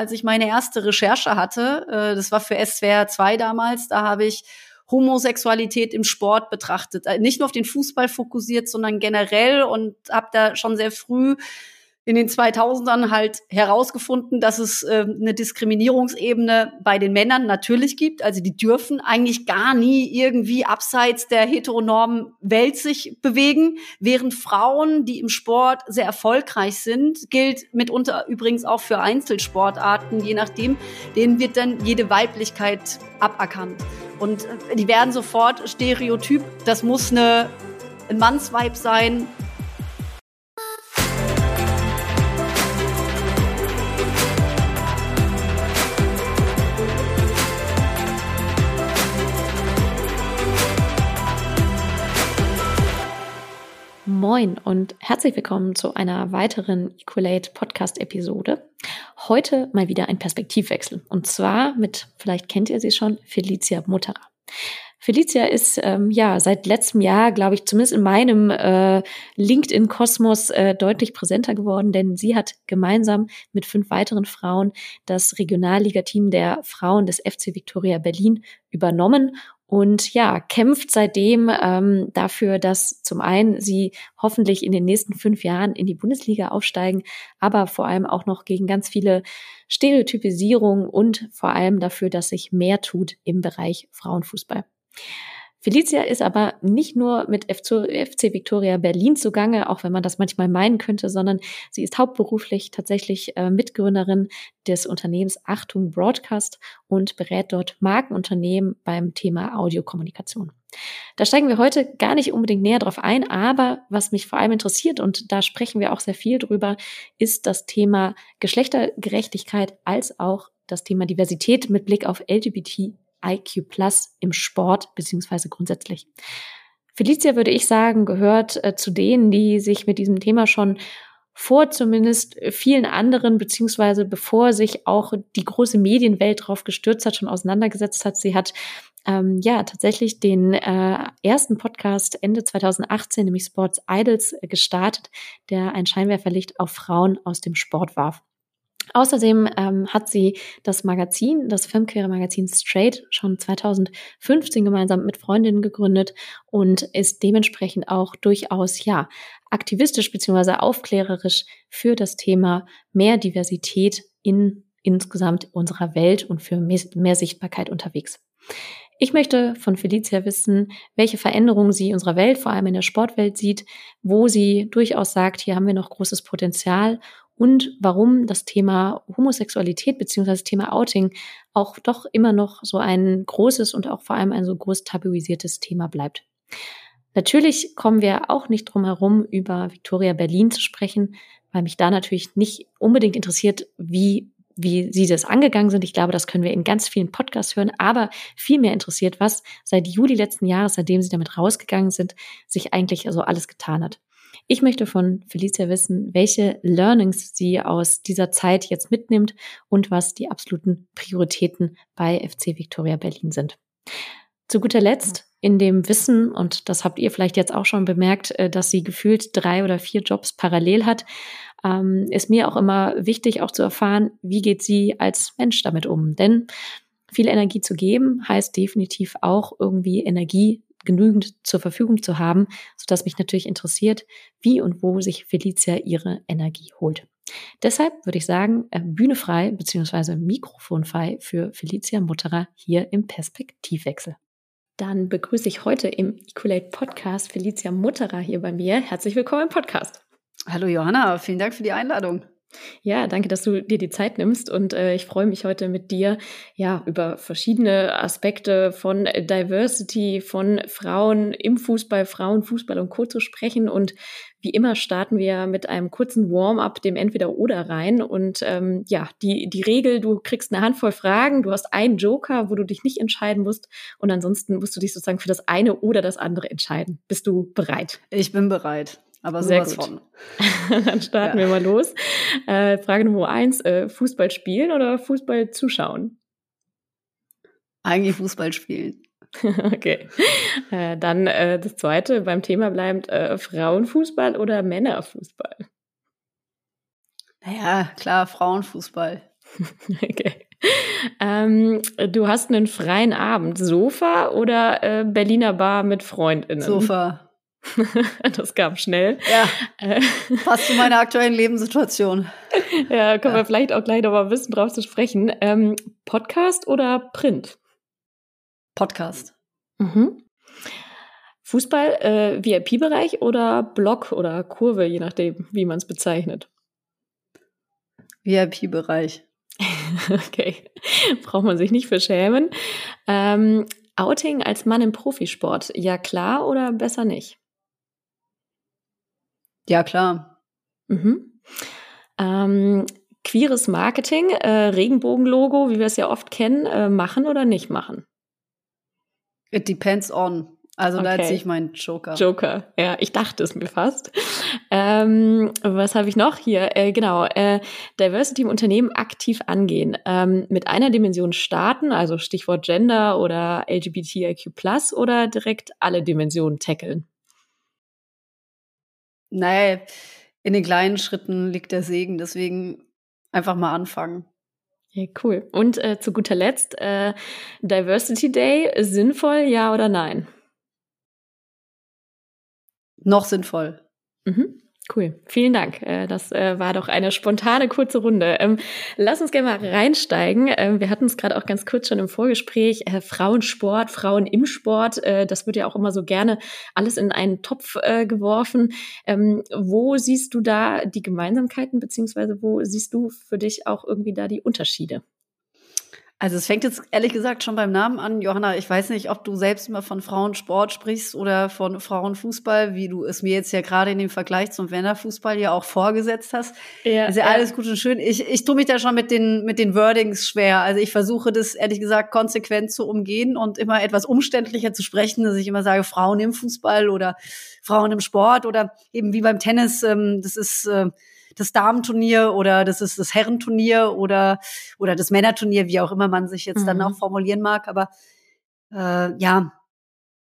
als ich meine erste Recherche hatte. Äh, das war für SWR 2 damals. Da habe ich Homosexualität im Sport betrachtet. Äh, nicht nur auf den Fußball fokussiert, sondern generell und habe da schon sehr früh in den 2000ern halt herausgefunden, dass es äh, eine Diskriminierungsebene bei den Männern natürlich gibt. Also die dürfen eigentlich gar nie irgendwie abseits der heteronormen Welt sich bewegen, während Frauen, die im Sport sehr erfolgreich sind, gilt mitunter übrigens auch für Einzelsportarten, je nachdem, denen wird dann jede Weiblichkeit aberkannt. Und äh, die werden sofort stereotyp, das muss eine, ein Mannsweib sein, Moin und herzlich willkommen zu einer weiteren Equalate Podcast Episode. Heute mal wieder ein Perspektivwechsel und zwar mit, vielleicht kennt ihr sie schon, Felicia Mutterer. Felicia ist ähm, ja seit letztem Jahr, glaube ich, zumindest in meinem äh, LinkedIn-Kosmos äh, deutlich präsenter geworden, denn sie hat gemeinsam mit fünf weiteren Frauen das Regionalligateam der Frauen des FC Victoria Berlin übernommen und ja, kämpft seitdem ähm, dafür, dass zum einen sie hoffentlich in den nächsten fünf Jahren in die Bundesliga aufsteigen, aber vor allem auch noch gegen ganz viele Stereotypisierungen und vor allem dafür, dass sich mehr tut im Bereich Frauenfußball. Felicia ist aber nicht nur mit FC Victoria Berlin zugange, auch wenn man das manchmal meinen könnte, sondern sie ist hauptberuflich tatsächlich äh, Mitgründerin des Unternehmens Achtung Broadcast und berät dort Markenunternehmen beim Thema Audiokommunikation. Da steigen wir heute gar nicht unbedingt näher drauf ein, aber was mich vor allem interessiert, und da sprechen wir auch sehr viel drüber, ist das Thema Geschlechtergerechtigkeit als auch das Thema Diversität mit Blick auf LGBT IQ Plus im Sport beziehungsweise grundsätzlich. Felicia, würde ich sagen, gehört äh, zu denen, die sich mit diesem Thema schon vor zumindest vielen anderen, beziehungsweise bevor sich auch die große Medienwelt drauf gestürzt hat, schon auseinandergesetzt hat. Sie hat ähm, ja tatsächlich den äh, ersten Podcast Ende 2018, nämlich Sports Idols, äh, gestartet, der ein Scheinwerferlicht auf Frauen aus dem Sport warf. Außerdem ähm, hat sie das Magazin, das Filmkarriere-Magazin Straight, schon 2015 gemeinsam mit Freundinnen gegründet und ist dementsprechend auch durchaus, ja, aktivistisch beziehungsweise aufklärerisch für das Thema mehr Diversität in insgesamt unserer Welt und für mehr Sichtbarkeit unterwegs. Ich möchte von Felicia wissen, welche Veränderungen sie in unserer Welt, vor allem in der Sportwelt sieht, wo sie durchaus sagt, hier haben wir noch großes Potenzial und warum das Thema Homosexualität beziehungsweise das Thema Outing auch doch immer noch so ein großes und auch vor allem ein so groß tabuisiertes Thema bleibt. Natürlich kommen wir auch nicht drum herum, über Victoria Berlin zu sprechen, weil mich da natürlich nicht unbedingt interessiert, wie wie sie das angegangen sind. Ich glaube, das können wir in ganz vielen Podcasts hören, aber viel mehr interessiert, was seit Juli letzten Jahres, seitdem sie damit rausgegangen sind, sich eigentlich also alles getan hat. Ich möchte von Felicia wissen, welche Learnings sie aus dieser Zeit jetzt mitnimmt und was die absoluten Prioritäten bei FC Victoria Berlin sind. Zu guter Letzt in dem Wissen, und das habt ihr vielleicht jetzt auch schon bemerkt, äh, dass sie gefühlt drei oder vier Jobs parallel hat, ähm, ist mir auch immer wichtig, auch zu erfahren, wie geht sie als Mensch damit um. Denn viel Energie zu geben heißt definitiv auch irgendwie Energie genügend zur Verfügung zu haben, sodass mich natürlich interessiert, wie und wo sich Felicia ihre Energie holt. Deshalb würde ich sagen, äh, Bühne frei bzw. Mikrofon frei für Felicia Mutterer hier im Perspektivwechsel. Dann begrüße ich heute im Equalate Podcast Felicia Mutterer hier bei mir. Herzlich willkommen im Podcast. Hallo Johanna, vielen Dank für die Einladung. Ja, danke, dass du dir die Zeit nimmst und äh, ich freue mich heute mit dir ja über verschiedene Aspekte von Diversity, von Frauen im Fußball, Frauenfußball und Co. zu sprechen und wie immer starten wir mit einem kurzen Warm-up, dem Entweder-Oder rein. Und ähm, ja, die, die Regel, du kriegst eine Handvoll Fragen, du hast einen Joker, wo du dich nicht entscheiden musst. Und ansonsten musst du dich sozusagen für das eine oder das andere entscheiden. Bist du bereit? Ich bin bereit. Aber sowas von. Dann starten ja. wir mal los. Äh, Frage Nummer eins: äh, Fußball spielen oder Fußball zuschauen? Eigentlich Fußball spielen. okay. Äh, dann äh, das zweite, beim Thema bleibt äh, Frauenfußball oder Männerfußball? Naja, klar, Frauenfußball. okay. Ähm, du hast einen freien Abend. Sofa oder äh, Berliner Bar mit FreundInnen? Sofa. das kam schnell. Ja. Äh. Passt zu meiner aktuellen Lebenssituation. Ja, können ja. wir vielleicht auch gleich noch mal ein bisschen drauf zu sprechen. Ähm, Podcast oder Print? Podcast. Mhm. Fußball, äh, VIP-Bereich oder Block oder Kurve, je nachdem, wie man es bezeichnet? VIP-Bereich. okay, braucht man sich nicht für schämen. Ähm, Outing als Mann im Profisport, ja klar oder besser nicht? Ja klar. Mhm. Ähm, queeres Marketing, äh, Regenbogenlogo, wie wir es ja oft kennen, äh, machen oder nicht machen? It depends on. Also okay. da ziehe ich meinen Joker. Joker, ja, ich dachte es mir fast. Ähm, was habe ich noch hier? Äh, genau, äh, Diversity im Unternehmen aktiv angehen. Ähm, mit einer Dimension starten, also Stichwort Gender oder LGBTIQ+, oder direkt alle Dimensionen tackeln? Nein, in den kleinen Schritten liegt der Segen, deswegen einfach mal anfangen. Ja, cool. Und äh, zu guter Letzt, äh, Diversity Day, sinnvoll, ja oder nein? noch sinnvoll. Mhm. Cool, vielen Dank. Äh, das äh, war doch eine spontane kurze Runde. Ähm, lass uns gerne mal reinsteigen. Ähm, wir hatten es gerade auch ganz kurz schon im Vorgespräch. Äh, Frauensport, Frauen im Sport, das wird ja auch immer so gerne alles in einen Topf geworfen. Ähm, wo siehst du da die Gemeinsamkeiten, beziehungsweise wo siehst du für dich auch irgendwie da die Unterschiede? Also es fängt jetzt ehrlich gesagt schon beim Namen an. Johanna, ich weiß nicht, ob du selbst immer von Frauensport sprichst oder von Frauenfußball, wie du es mir jetzt ja gerade in dem Vergleich zum Männerfußball ja auch vorgesetzt hast. Ja, ist ja, ja, alles gut und schön. Ich, ich tue mich da schon mit den, mit den Wordings schwer. Also ich versuche das ehrlich gesagt konsequent zu umgehen und immer etwas umständlicher zu sprechen, dass ich immer sage, Frauen im Fußball oder Frauen im Sport oder eben wie beim Tennis. Ähm, das ist äh, das Damenturnier oder das ist das Herrenturnier oder, oder das Männerturnier, wie auch immer man sich jetzt mhm. dann auch formulieren mag. Aber äh, ja,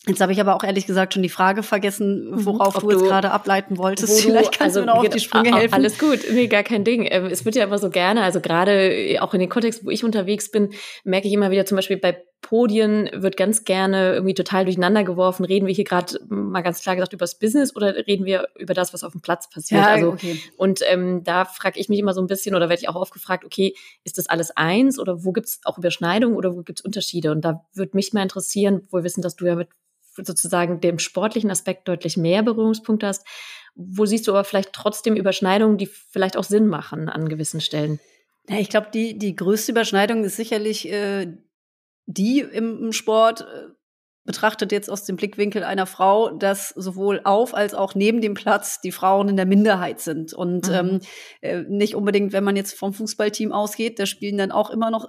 Jetzt habe ich aber auch ehrlich gesagt schon die Frage vergessen, mhm. worauf Ob du jetzt gerade ableiten wolltest. Du, Vielleicht kannst also, du mir noch auf die Sprünge helfen. Alles gut, nee, gar kein Ding. Ähm, es wird ja immer so gerne, also gerade auch in den Kontext, wo ich unterwegs bin, merke ich immer wieder zum Beispiel bei Podien wird ganz gerne irgendwie total durcheinander geworfen. Reden wir hier gerade mal ganz klar gesagt über das Business oder reden wir über das, was auf dem Platz passiert? Ja, also, okay. Und ähm, da frage ich mich immer so ein bisschen oder werde ich auch oft gefragt, okay, ist das alles eins oder wo gibt es auch Überschneidungen oder wo gibt es Unterschiede? Und da würde mich mal interessieren, wo wir wissen, dass du ja mit sozusagen dem sportlichen Aspekt deutlich mehr Berührungspunkte hast. Wo siehst du aber vielleicht trotzdem Überschneidungen, die vielleicht auch Sinn machen an gewissen Stellen? Ja, ich glaube, die, die größte Überschneidung ist sicherlich äh, die im, Sport, äh, betrachtet jetzt aus dem Blickwinkel einer Frau, dass sowohl auf als auch neben dem Platz die Frauen in der Minderheit sind. Und mhm. ähm, äh, nicht unbedingt, wenn man jetzt vom Fußballteam ausgeht, da spielen dann auch immer noch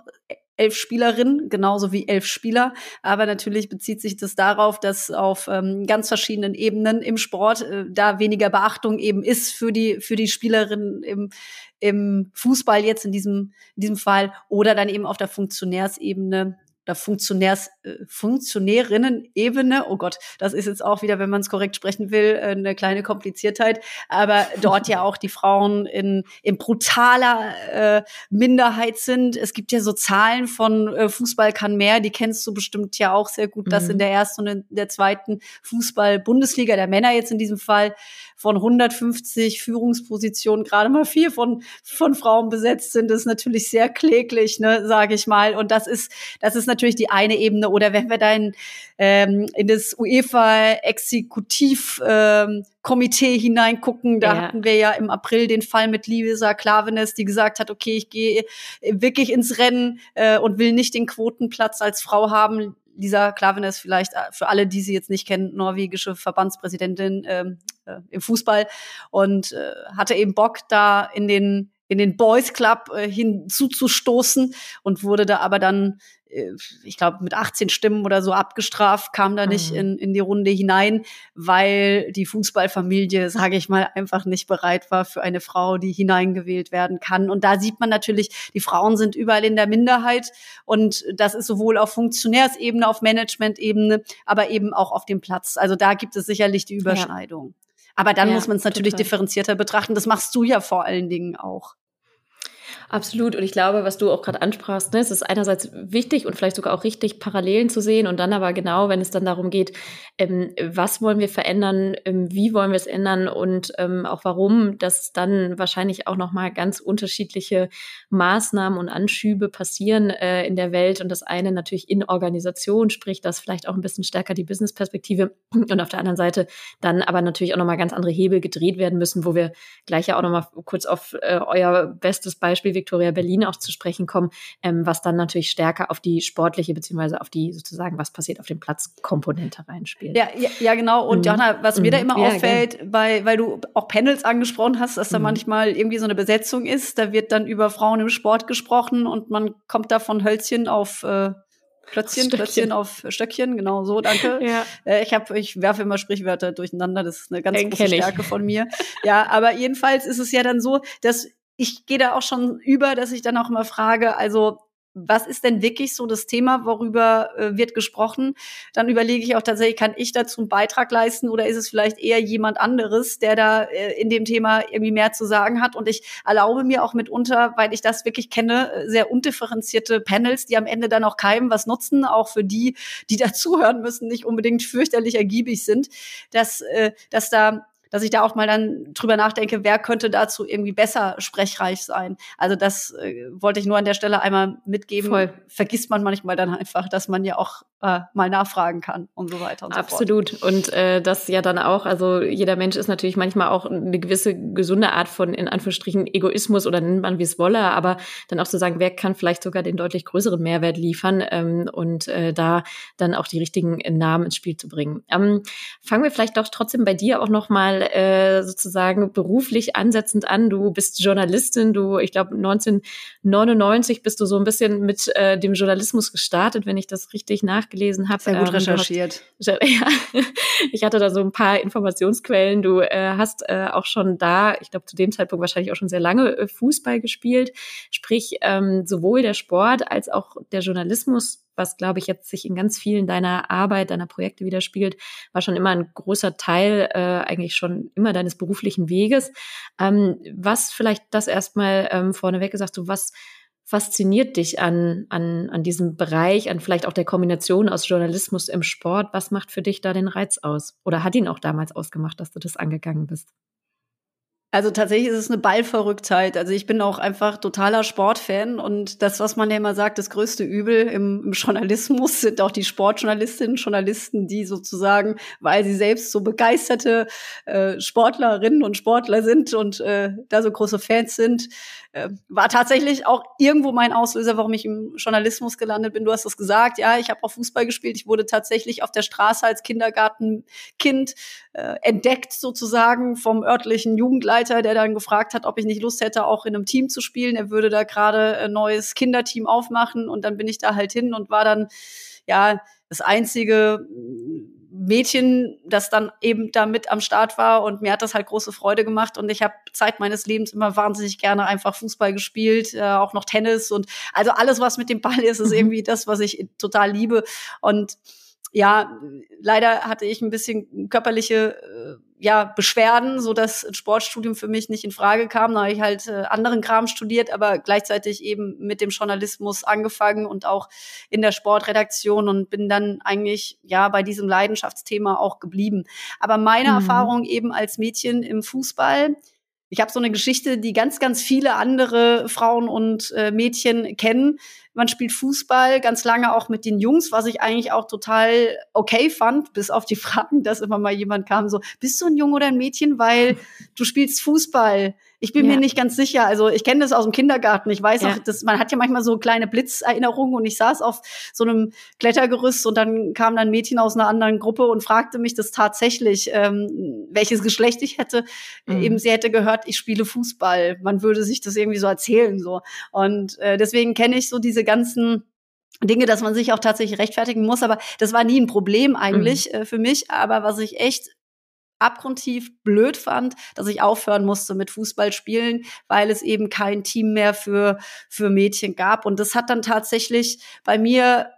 elf Spielerinnen, genauso wie elf Spieler. Aber natürlich bezieht sich das darauf, dass auf ähm, ganz verschiedenen Ebenen im Sport äh, da weniger Beachtung eben ist für die, für die Spielerinnen im, im Fußball jetzt in diesem, in diesem Fall oder dann eben auf der Funktionärsebene oder Funktionärs, äh, Funktionärinnen-Ebene. Oh Gott, das ist jetzt auch wieder, wenn man es korrekt sprechen will, äh, eine kleine Kompliziertheit. Aber dort ja auch die Frauen in, in brutaler äh, Minderheit sind. Es gibt ja so Zahlen von äh, Fußball kann mehr, die kennst du bestimmt ja auch sehr gut, mhm. dass in der ersten und in der zweiten Fußball-Bundesliga der Männer jetzt in diesem Fall von 150 Führungspositionen gerade mal vier von, von Frauen besetzt sind. Das ist natürlich sehr kläglich, ne, sage ich mal. Und das ist, das ist natürlich die eine Ebene. Oder wenn wir dann ähm, in das UEFA-Exekutiv-Komitee ähm, hineingucken, da ja. hatten wir ja im April den Fall mit Lisa Klavenes, die gesagt hat, okay, ich gehe wirklich ins Rennen äh, und will nicht den Quotenplatz als Frau haben. Lisa Klavenes vielleicht äh, für alle, die sie jetzt nicht kennen, norwegische Verbandspräsidentin ähm, äh, im Fußball und äh, hatte eben Bock da in den in den Boys Club äh, hinzuzustoßen und wurde da aber dann äh, ich glaube, mit 18 Stimmen oder so abgestraft, kam da nicht mhm. in, in die Runde hinein, weil die Fußballfamilie, sage ich mal, einfach nicht bereit war für eine Frau, die hineingewählt werden kann. Und da sieht man natürlich, die Frauen sind überall in der Minderheit und das ist sowohl auf Funktionärsebene, auf Managementebene, aber eben auch auf dem Platz. Also da gibt es sicherlich die Überschneidung. Ja. Aber dann ja, muss man es natürlich total. differenzierter betrachten. Das machst du ja vor allen Dingen auch. Absolut. Und ich glaube, was du auch gerade ansprachst, ne, es ist einerseits wichtig und vielleicht sogar auch richtig, Parallelen zu sehen und dann aber genau, wenn es dann darum geht, ähm, was wollen wir verändern, ähm, wie wollen wir es ändern und ähm, auch warum, dass dann wahrscheinlich auch nochmal ganz unterschiedliche Maßnahmen und Anschübe passieren äh, in der Welt. Und das eine natürlich in Organisation, sprich das vielleicht auch ein bisschen stärker die Business-Perspektive und auf der anderen Seite dann aber natürlich auch nochmal ganz andere Hebel gedreht werden müssen, wo wir gleich ja auch nochmal kurz auf äh, euer bestes Beispiel Victoria Berlin auch zu sprechen kommen, ähm, was dann natürlich stärker auf die sportliche beziehungsweise auf die sozusagen, was passiert auf dem Platz Komponente reinspielt. Ja, ja, ja genau. Und mhm. Jana, was mhm. mir da mhm. immer ja, auffällt, bei, weil du auch Panels angesprochen hast, dass da mhm. manchmal irgendwie so eine Besetzung ist, da wird dann über Frauen im Sport gesprochen und man kommt da von Hölzchen auf äh, Plötzchen, Stöckchen. Plötzchen auf Stöckchen, genau so, danke. Ja. Äh, ich habe, ich werfe immer Sprichwörter durcheinander, das ist eine ganz Den große Stärke von mir. Ja, aber jedenfalls ist es ja dann so, dass ich gehe da auch schon über, dass ich dann auch immer frage, also was ist denn wirklich so das Thema, worüber äh, wird gesprochen? Dann überlege ich auch tatsächlich, kann ich dazu einen Beitrag leisten oder ist es vielleicht eher jemand anderes, der da äh, in dem Thema irgendwie mehr zu sagen hat? Und ich erlaube mir auch mitunter, weil ich das wirklich kenne, äh, sehr undifferenzierte Panels, die am Ende dann auch keinem was nutzen, auch für die, die dazuhören müssen, nicht unbedingt fürchterlich ergiebig sind, dass, äh, dass da dass ich da auch mal dann drüber nachdenke, wer könnte dazu irgendwie besser sprechreich sein. Also das äh, wollte ich nur an der Stelle einmal mitgeben. Voll. Vergisst man manchmal dann einfach, dass man ja auch äh, mal nachfragen kann und so weiter und Absolut. so fort. Und äh, das ja dann auch, also jeder Mensch ist natürlich manchmal auch eine gewisse gesunde Art von, in Anführungsstrichen, Egoismus oder nennt man wie es wolle, aber dann auch zu sagen, wer kann vielleicht sogar den deutlich größeren Mehrwert liefern ähm, und äh, da dann auch die richtigen Namen ins Spiel zu bringen. Ähm, fangen wir vielleicht doch trotzdem bei dir auch nochmal äh, sozusagen beruflich ansetzend an. Du bist Journalistin, du, ich glaube, 1999 bist du so ein bisschen mit äh, dem Journalismus gestartet, wenn ich das richtig nach nachgelesen habe. Sehr gut ähm, recherchiert. Hast, ja, ich hatte da so ein paar Informationsquellen. Du äh, hast äh, auch schon da, ich glaube zu dem Zeitpunkt wahrscheinlich auch schon sehr lange äh, Fußball gespielt. Sprich, ähm, sowohl der Sport als auch der Journalismus was, glaube ich, jetzt sich in ganz vielen deiner Arbeit, deiner Projekte widerspiegelt, war schon immer ein großer Teil, äh, eigentlich schon immer deines beruflichen Weges. Ähm, was vielleicht das erstmal ähm, vorneweg gesagt, so was fasziniert dich an, an, an diesem Bereich, an vielleicht auch der Kombination aus Journalismus im Sport? Was macht für dich da den Reiz aus? Oder hat ihn auch damals ausgemacht, dass du das angegangen bist? Also tatsächlich ist es eine Ballverrücktheit. Also ich bin auch einfach totaler Sportfan und das, was man ja immer sagt, das größte Übel im, im Journalismus sind auch die Sportjournalistinnen, Journalisten, die sozusagen, weil sie selbst so begeisterte äh, Sportlerinnen und Sportler sind und äh, da so große Fans sind, äh, war tatsächlich auch irgendwo mein Auslöser, warum ich im Journalismus gelandet bin. Du hast es gesagt, ja, ich habe auch Fußball gespielt. Ich wurde tatsächlich auf der Straße als Kindergartenkind äh, entdeckt sozusagen vom örtlichen Jugendleiter, der dann gefragt hat, ob ich nicht Lust hätte, auch in einem Team zu spielen. Er würde da gerade ein neues Kinderteam aufmachen und dann bin ich da halt hin und war dann ja das einzige Mädchen, das dann eben da mit am Start war und mir hat das halt große Freude gemacht und ich habe Zeit meines Lebens immer wahnsinnig gerne einfach Fußball gespielt, äh, auch noch Tennis und also alles, was mit dem Ball ist, ist mhm. irgendwie das, was ich total liebe und ja, leider hatte ich ein bisschen körperliche äh, ja, Beschwerden, so dass ein Sportstudium für mich nicht in Frage kam. Da habe ich halt äh, anderen Kram studiert, aber gleichzeitig eben mit dem Journalismus angefangen und auch in der Sportredaktion und bin dann eigentlich ja bei diesem Leidenschaftsthema auch geblieben. Aber meine mhm. Erfahrung eben als Mädchen im Fußball, ich habe so eine Geschichte, die ganz, ganz viele andere Frauen und äh, Mädchen kennen. Man spielt Fußball ganz lange auch mit den Jungs, was ich eigentlich auch total okay fand, bis auf die Fragen, dass immer mal jemand kam so, bist du ein Junge oder ein Mädchen, weil du spielst Fußball? Ich bin ja. mir nicht ganz sicher. Also ich kenne das aus dem Kindergarten. Ich weiß ja. auch, dass man hat ja manchmal so kleine Blitzerinnerungen und ich saß auf so einem Klettergerüst und dann kam dann ein Mädchen aus einer anderen Gruppe und fragte mich das tatsächlich, ähm, welches Geschlecht ich hätte. Mhm. Eben sie hätte gehört, ich spiele Fußball. Man würde sich das irgendwie so erzählen so. Und äh, deswegen kenne ich so diese ganzen Dinge, dass man sich auch tatsächlich rechtfertigen muss, aber das war nie ein Problem eigentlich mhm. äh, für mich. Aber was ich echt abgrundtief blöd fand, dass ich aufhören musste mit Fußball spielen, weil es eben kein Team mehr für, für Mädchen gab. Und das hat dann tatsächlich bei mir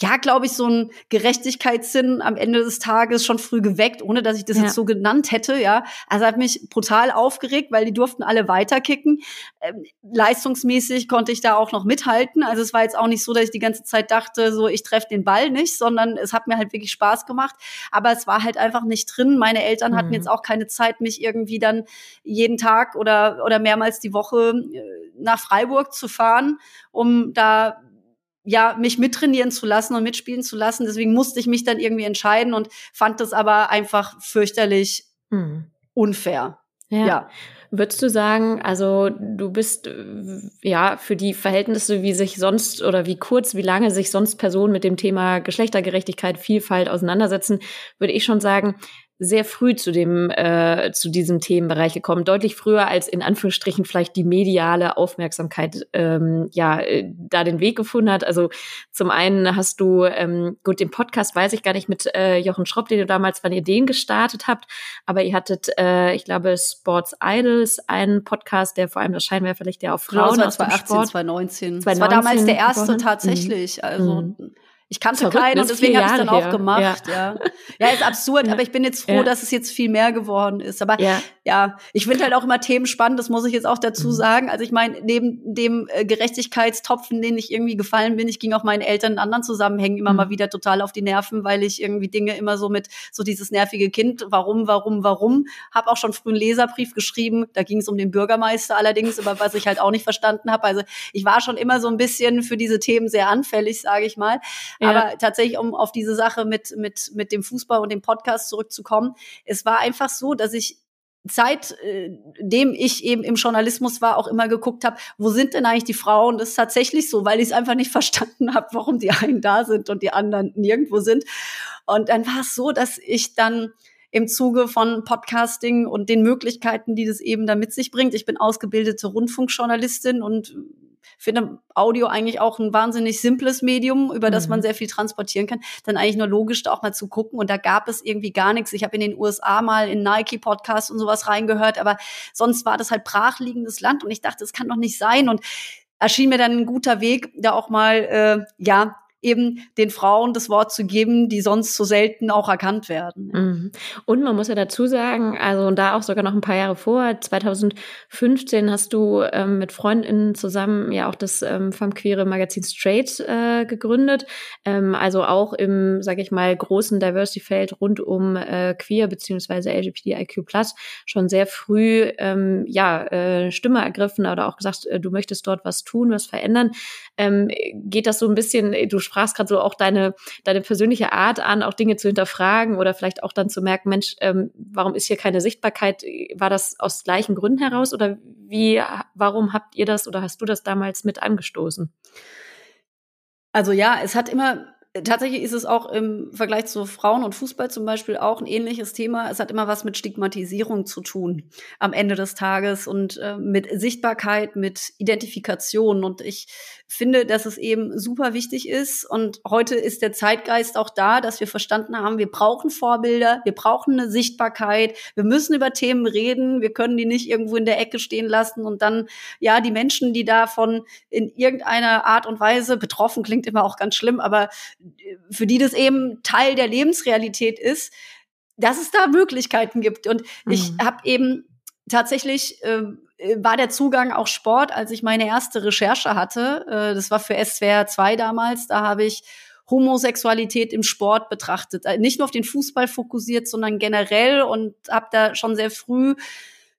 ja, glaube ich, so ein Gerechtigkeitssinn am Ende des Tages schon früh geweckt, ohne dass ich das ja. jetzt so genannt hätte, ja. Also hat mich brutal aufgeregt, weil die durften alle weiterkicken. Ähm, leistungsmäßig konnte ich da auch noch mithalten. Also es war jetzt auch nicht so, dass ich die ganze Zeit dachte, so ich treffe den Ball nicht, sondern es hat mir halt wirklich Spaß gemacht. Aber es war halt einfach nicht drin. Meine Eltern mhm. hatten jetzt auch keine Zeit, mich irgendwie dann jeden Tag oder, oder mehrmals die Woche äh, nach Freiburg zu fahren, um da ja, mich mittrainieren zu lassen und mitspielen zu lassen. Deswegen musste ich mich dann irgendwie entscheiden und fand das aber einfach fürchterlich mhm. unfair. Ja. ja. Würdest du sagen, also du bist ja für die Verhältnisse, wie sich sonst oder wie kurz, wie lange sich sonst Personen mit dem Thema Geschlechtergerechtigkeit, Vielfalt auseinandersetzen, würde ich schon sagen, sehr früh zu dem äh, zu diesem Themenbereich gekommen, deutlich früher als in Anführungsstrichen vielleicht die mediale Aufmerksamkeit ähm, ja äh, da den Weg gefunden hat. Also zum einen hast du ähm, gut den Podcast weiß ich gar nicht mit äh, Jochen Schropp, den du damals, wann ihr den gestartet habt, aber ihr hattet, äh, ich glaube Sports Idols, einen Podcast, der vor allem das Scheinwerferlicht der auf Frauen genau, aus 2018, Sport 2019. 2019. Das war damals der erste tatsächlich. Mhm. Also mhm. Ich kannte Verrückt, keinen und deswegen habe ich dann auch gemacht. Ja. ja, ja, ist absurd, ja. aber ich bin jetzt froh, ja. dass es jetzt viel mehr geworden ist. Aber ja, ich finde halt auch immer Themen spannend, das muss ich jetzt auch dazu mhm. sagen. Also ich meine, neben dem äh, Gerechtigkeitstopfen, den ich irgendwie gefallen bin, ich ging auch meinen Eltern in anderen Zusammenhängen immer mhm. mal wieder total auf die Nerven, weil ich irgendwie Dinge immer so mit so dieses nervige Kind, warum, warum, warum, habe auch schon früh einen Leserbrief geschrieben. Da ging es um den Bürgermeister allerdings, über was ich halt auch nicht verstanden habe. Also ich war schon immer so ein bisschen für diese Themen sehr anfällig, sage ich mal. Ja. Aber tatsächlich, um auf diese Sache mit, mit, mit dem Fußball und dem Podcast zurückzukommen, es war einfach so, dass ich seitdem äh, ich eben im Journalismus war, auch immer geguckt habe, wo sind denn eigentlich die Frauen? Das ist tatsächlich so, weil ich es einfach nicht verstanden habe, warum die einen da sind und die anderen nirgendwo sind. Und dann war es so, dass ich dann im Zuge von Podcasting und den Möglichkeiten, die das eben da mit sich bringt. Ich bin ausgebildete Rundfunkjournalistin und finde Audio eigentlich auch ein wahnsinnig simples Medium, über das mhm. man sehr viel transportieren kann. Dann eigentlich nur logisch da auch mal zu gucken. Und da gab es irgendwie gar nichts. Ich habe in den USA mal in Nike-Podcasts und sowas reingehört, aber sonst war das halt brachliegendes Land. Und ich dachte, es kann doch nicht sein. Und erschien mir dann ein guter Weg, da auch mal äh, ja eben den Frauen das Wort zu geben, die sonst so selten auch erkannt werden. Mhm. Und man muss ja dazu sagen, also da auch sogar noch ein paar Jahre vor, 2015 hast du ähm, mit Freundinnen zusammen ja auch das ähm, Femqueere Magazin Straight äh, gegründet. Ähm, also auch im, sage ich mal, großen Diversity-Feld rund um äh, Queer beziehungsweise LGBTIQ schon sehr früh ähm, ja äh, Stimme ergriffen oder auch gesagt, äh, du möchtest dort was tun, was verändern. Ähm, geht das so ein bisschen, du sprachst gerade so auch deine, deine persönliche Art an, auch Dinge zu hinterfragen oder vielleicht auch dann zu merken, Mensch, ähm, warum ist hier keine Sichtbarkeit? War das aus gleichen Gründen heraus oder wie, warum habt ihr das oder hast du das damals mit angestoßen? Also ja, es hat immer tatsächlich ist es auch im Vergleich zu Frauen und Fußball zum Beispiel auch ein ähnliches Thema. Es hat immer was mit Stigmatisierung zu tun am Ende des Tages und äh, mit Sichtbarkeit, mit Identifikation. Und ich finde, dass es eben super wichtig ist. Und heute ist der Zeitgeist auch da, dass wir verstanden haben, wir brauchen Vorbilder, wir brauchen eine Sichtbarkeit, wir müssen über Themen reden, wir können die nicht irgendwo in der Ecke stehen lassen und dann, ja, die Menschen, die davon in irgendeiner Art und Weise betroffen, klingt immer auch ganz schlimm, aber für die das eben Teil der Lebensrealität ist, dass es da Möglichkeiten gibt. Und mhm. ich habe eben tatsächlich äh, war der Zugang auch Sport, als ich meine erste Recherche hatte. Äh, das war für SWR 2 damals. Da habe ich Homosexualität im Sport betrachtet. Äh, nicht nur auf den Fußball fokussiert, sondern generell und habe da schon sehr früh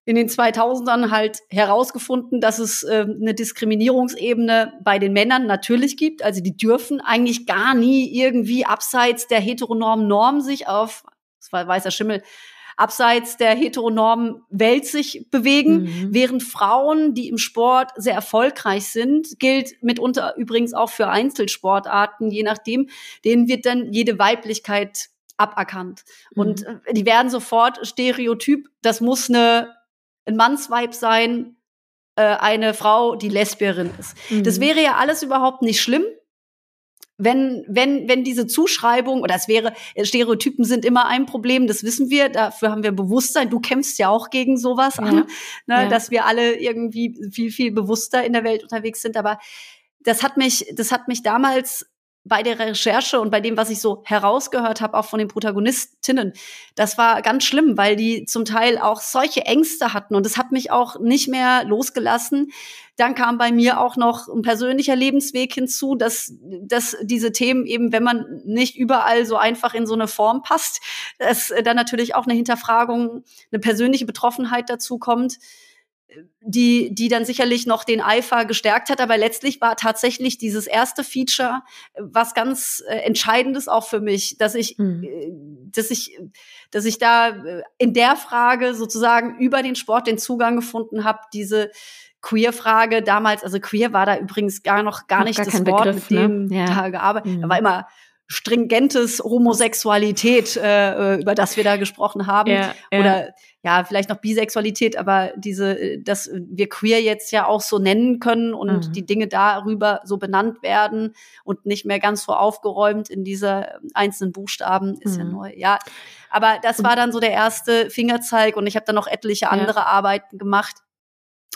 in den 2000ern halt herausgefunden, dass es äh, eine Diskriminierungsebene bei den Männern natürlich gibt. Also die dürfen eigentlich gar nie irgendwie abseits der heteronormen Norm sich auf, das war weißer Schimmel, abseits der heteronormen Welt sich bewegen, mhm. während Frauen, die im Sport sehr erfolgreich sind, gilt mitunter übrigens auch für Einzelsportarten, je nachdem, denen wird dann jede Weiblichkeit aberkannt. Mhm. Und die werden sofort stereotyp, das muss eine ein Mannsweib sein, äh, eine Frau, die Lesbierin ist. Mhm. Das wäre ja alles überhaupt nicht schlimm, wenn, wenn, wenn diese Zuschreibung, oder es wäre, Stereotypen sind immer ein Problem, das wissen wir, dafür haben wir Bewusstsein. Du kämpfst ja auch gegen sowas ja. an, ne, ja. dass wir alle irgendwie viel, viel bewusster in der Welt unterwegs sind. Aber das hat mich, das hat mich damals bei der Recherche und bei dem, was ich so herausgehört habe, auch von den Protagonistinnen, das war ganz schlimm, weil die zum Teil auch solche Ängste hatten und es hat mich auch nicht mehr losgelassen. Dann kam bei mir auch noch ein persönlicher Lebensweg hinzu, dass, dass diese Themen eben, wenn man nicht überall so einfach in so eine Form passt, dass dann natürlich auch eine Hinterfragung, eine persönliche Betroffenheit dazu kommt die, die dann sicherlich noch den Eifer gestärkt hat. Aber letztlich war tatsächlich dieses erste Feature was ganz äh, Entscheidendes auch für mich, dass ich, mhm. äh, dass ich, dass ich da äh, in der Frage sozusagen über den Sport den Zugang gefunden habe, diese Queer-Frage damals, also queer war da übrigens gar noch gar noch nicht gar das Wort, Begriff, mit dem ne? ja. da gearbeitet. Mhm. Da war immer stringentes Homosexualität, äh, äh, über das wir da gesprochen haben. Ja, ja. Oder ja, vielleicht noch Bisexualität, aber diese, dass wir queer jetzt ja auch so nennen können und mhm. die Dinge darüber so benannt werden und nicht mehr ganz so aufgeräumt in diese einzelnen Buchstaben, ist mhm. ja neu. Ja, aber das war dann so der erste Fingerzeig und ich habe dann noch etliche andere ja. Arbeiten gemacht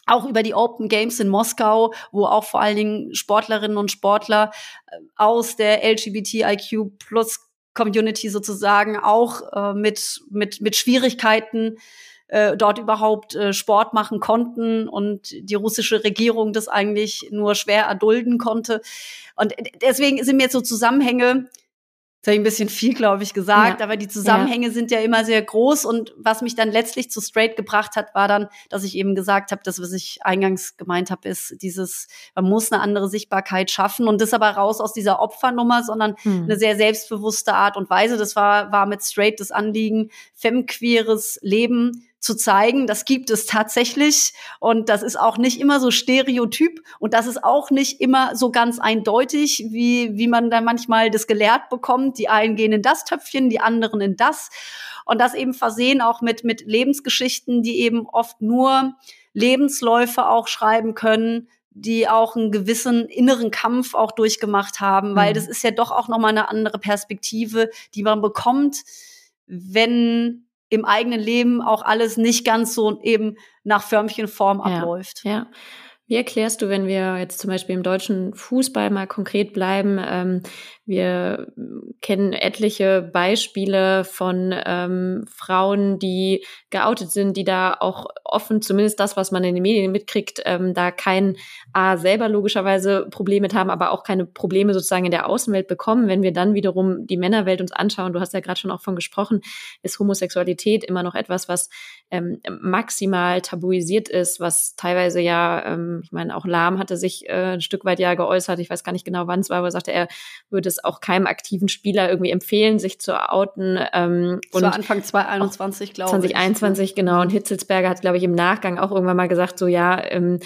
auch über die Open Games in Moskau, wo auch vor allen Dingen Sportlerinnen und Sportler äh, aus der LGBTIQ plus Community sozusagen auch äh, mit, mit, mit Schwierigkeiten äh, dort überhaupt äh, Sport machen konnten und die russische Regierung das eigentlich nur schwer erdulden konnte. Und deswegen sind mir jetzt so Zusammenhänge, das habe ich ein bisschen viel, glaube ich, gesagt, ja. aber die Zusammenhänge ja. sind ja immer sehr groß und was mich dann letztlich zu Straight gebracht hat, war dann, dass ich eben gesagt habe, das, was ich eingangs gemeint habe, ist dieses, man muss eine andere Sichtbarkeit schaffen und das aber raus aus dieser Opfernummer, sondern hm. eine sehr selbstbewusste Art und Weise. Das war, war mit Straight das Anliegen, femqueeres Leben zu zeigen, das gibt es tatsächlich und das ist auch nicht immer so stereotyp und das ist auch nicht immer so ganz eindeutig, wie, wie man da manchmal das gelehrt bekommt. Die einen gehen in das Töpfchen, die anderen in das und das eben versehen auch mit, mit Lebensgeschichten, die eben oft nur Lebensläufe auch schreiben können, die auch einen gewissen inneren Kampf auch durchgemacht haben, weil mhm. das ist ja doch auch nochmal eine andere Perspektive, die man bekommt, wenn im eigenen Leben auch alles nicht ganz so eben nach Förmchenform abläuft. Ja, ja. Wie erklärst du, wenn wir jetzt zum Beispiel im deutschen Fußball mal konkret bleiben, ähm, wir kennen etliche Beispiele von ähm, Frauen, die geoutet sind, die da auch offen, zumindest das, was man in den Medien mitkriegt, ähm, da kein A, selber logischerweise Probleme mit haben, aber auch keine Probleme sozusagen in der Außenwelt bekommen. Wenn wir dann wiederum die Männerwelt uns anschauen, du hast ja gerade schon auch von gesprochen, ist Homosexualität immer noch etwas, was ähm, maximal tabuisiert ist, was teilweise ja, ähm, ich meine, auch Lahm hatte sich äh, ein Stück weit ja geäußert, ich weiß gar nicht genau, wann es war, aber er sagte, er würde es auch keinem aktiven Spieler irgendwie empfehlen, sich zu outen. Ähm, das und war Anfang 2021, glaube ich. 2021, genau. Und Hitzelsberger hat, glaube ich, im Nachgang auch irgendwann mal gesagt, so ja, ähm,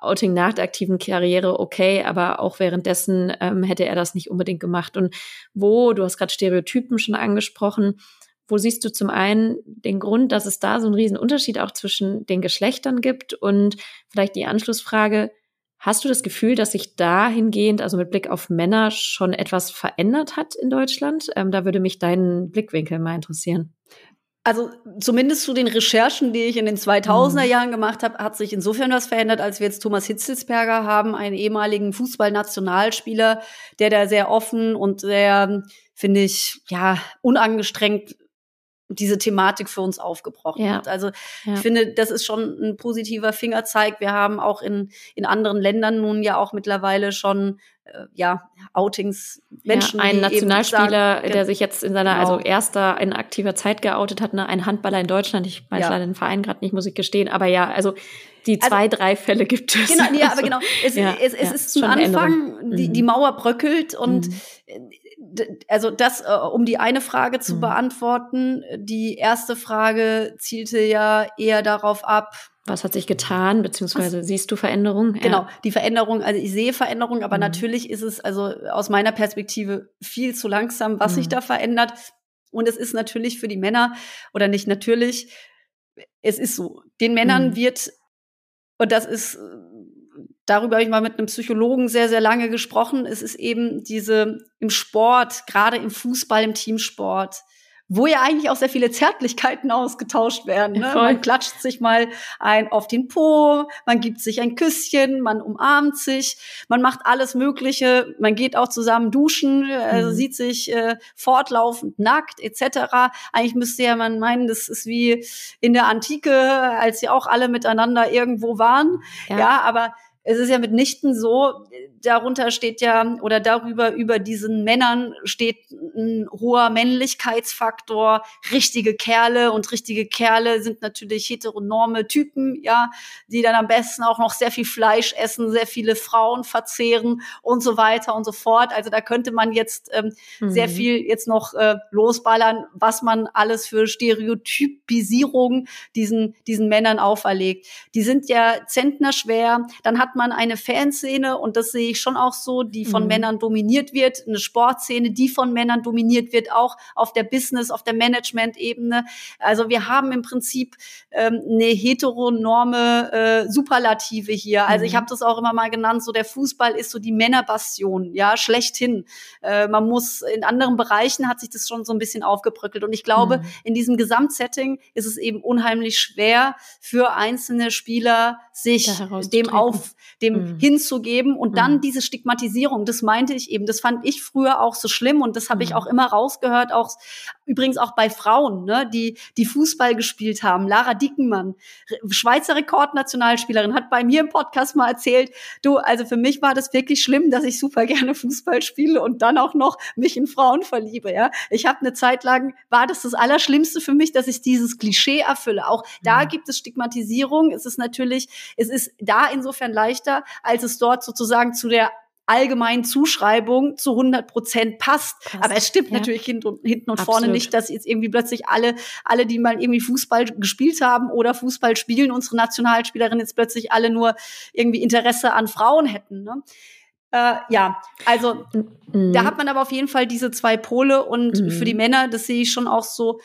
Outing nach der aktiven Karriere okay, aber auch währenddessen ähm, hätte er das nicht unbedingt gemacht. Und wo, du hast gerade Stereotypen schon angesprochen, wo siehst du zum einen den Grund, dass es da so einen riesen Unterschied auch zwischen den Geschlechtern gibt und vielleicht die Anschlussfrage, Hast du das Gefühl, dass sich dahingehend, also mit Blick auf Männer, schon etwas verändert hat in Deutschland? Ähm, da würde mich dein Blickwinkel mal interessieren. Also zumindest zu den Recherchen, die ich in den 2000er mhm. Jahren gemacht habe, hat sich insofern was verändert, als wir jetzt Thomas Hitzelsberger haben, einen ehemaligen Fußballnationalspieler, der da sehr offen und sehr, finde ich, ja, unangestrengt diese Thematik für uns aufgebrochen ja. hat. Also ja. ich finde, das ist schon ein positiver Fingerzeig. Wir haben auch in, in anderen Ländern nun ja auch mittlerweile schon äh, ja, Outings, Menschen. Ja, ein Nationalspieler, sagen, der sich jetzt in seiner, also genau. also erster in aktiver Zeit geoutet hat, ne? ein Handballer in Deutschland, ich weiß ja. leider den Verein gerade nicht, muss ich gestehen, aber ja, also die also zwei, also, drei Fälle gibt es. Genau, ja, aber genau. Es, ja, es, es ist zum Anfang, die, die mhm. Mauer bröckelt und mhm also das, äh, um die eine Frage zu mhm. beantworten. Die erste Frage zielte ja eher darauf ab, was hat sich getan, beziehungsweise was? siehst du Veränderungen? Ja. Genau, die Veränderung, also ich sehe Veränderungen, aber mhm. natürlich ist es also aus meiner Perspektive viel zu langsam, was mhm. sich da verändert. Und es ist natürlich für die Männer, oder nicht natürlich, es ist so, den Männern mhm. wird, und das ist darüber habe ich mal mit einem Psychologen sehr, sehr lange gesprochen. Es ist eben diese im Sport, gerade im Fußball, im Teamsport, wo ja eigentlich auch sehr viele Zärtlichkeiten ausgetauscht werden. Ne? Man klatscht sich mal ein auf den Po, man gibt sich ein Küsschen, man umarmt sich, man macht alles Mögliche, man geht auch zusammen duschen, also mhm. sieht sich äh, fortlaufend nackt etc. Eigentlich müsste ja man meinen, das ist wie in der Antike, als sie auch alle miteinander irgendwo waren. ja, ja aber es ist ja mitnichten so, darunter steht ja oder darüber über diesen Männern steht ein hoher Männlichkeitsfaktor. Richtige Kerle und richtige Kerle sind natürlich heteronorme Typen, ja, die dann am besten auch noch sehr viel Fleisch essen, sehr viele Frauen verzehren und so weiter und so fort. Also da könnte man jetzt ähm, mhm. sehr viel jetzt noch äh, losballern, was man alles für Stereotypisierung diesen diesen Männern auferlegt. Die sind ja zentnerschwer. Dann hat man eine Fanszene und das sehe ich schon auch so, die von mhm. Männern dominiert wird, eine Sportszene, die von Männern dominiert wird, auch auf der Business, auf der Management-Ebene. Also wir haben im Prinzip ähm, eine heteronorme äh, Superlative hier. Also mhm. ich habe das auch immer mal genannt, so der Fußball ist so die Männerbastion, ja, schlechthin. Äh, man muss in anderen Bereichen hat sich das schon so ein bisschen aufgebröckelt und ich glaube, mhm. in diesem Gesamtsetting ist es eben unheimlich schwer für einzelne Spieler sich dem auf dem mhm. hinzugeben und dann mhm. diese Stigmatisierung, das meinte ich eben, das fand ich früher auch so schlimm und das habe ich mhm. auch immer rausgehört, auch übrigens auch bei Frauen, ne, die die Fußball gespielt haben. Lara Dickenmann, Schweizer Rekordnationalspielerin, hat bei mir im Podcast mal erzählt, du, also für mich war das wirklich schlimm, dass ich super gerne Fußball spiele und dann auch noch mich in Frauen verliebe, ja. Ich habe eine Zeit lang war das das Allerschlimmste für mich, dass ich dieses Klischee erfülle. Auch da mhm. gibt es Stigmatisierung. Es ist natürlich, es ist da insofern leichter leichter, als es dort sozusagen zu der allgemeinen Zuschreibung zu 100 Prozent passt. Krass. Aber es stimmt ja. natürlich hinten und, hinten und vorne nicht, dass jetzt irgendwie plötzlich alle, alle, die mal irgendwie Fußball gespielt haben oder Fußball spielen, unsere Nationalspielerinnen jetzt plötzlich alle nur irgendwie Interesse an Frauen hätten. Ne? Äh, ja, also mhm. da hat man aber auf jeden Fall diese zwei Pole und mhm. für die Männer, das sehe ich schon auch so,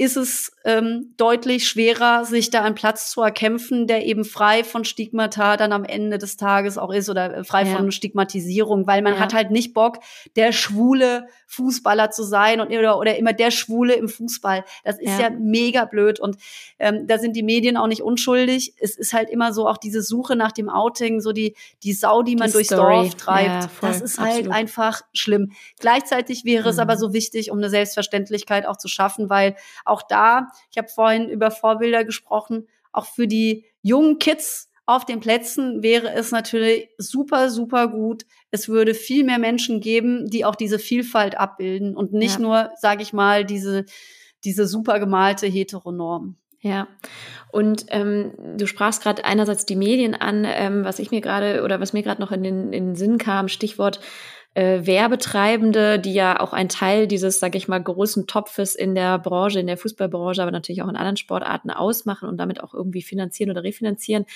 ist es ähm, deutlich schwerer, sich da einen Platz zu erkämpfen, der eben frei von Stigmata dann am Ende des Tages auch ist oder äh, frei ja. von Stigmatisierung, weil man ja. hat halt nicht Bock, der schwule Fußballer zu sein und oder, oder immer der Schwule im Fußball. Das ist ja, ja mega blöd und ähm, da sind die Medien auch nicht unschuldig. Es ist halt immer so auch diese Suche nach dem Outing, so die die Sau, die man die durchs Story. Dorf treibt. das ist halt Absolut. halt einfach schlimm. Gleichzeitig wäre mhm. es aber so wichtig, um eine Selbstverständlichkeit auch zu schaffen, weil auch da, ich habe vorhin über Vorbilder gesprochen, auch für die jungen Kids auf den Plätzen wäre es natürlich super, super gut. Es würde viel mehr Menschen geben, die auch diese Vielfalt abbilden und nicht ja. nur, sage ich mal, diese, diese super gemalte Heteronorm. Ja, und ähm, du sprachst gerade einerseits die Medien an, ähm, was ich mir gerade oder was mir gerade noch in den, in den Sinn kam, Stichwort äh, Werbetreibende, die ja auch ein Teil dieses, sage ich mal, großen Topfes in der Branche, in der Fußballbranche, aber natürlich auch in anderen Sportarten ausmachen und damit auch irgendwie finanzieren oder refinanzieren,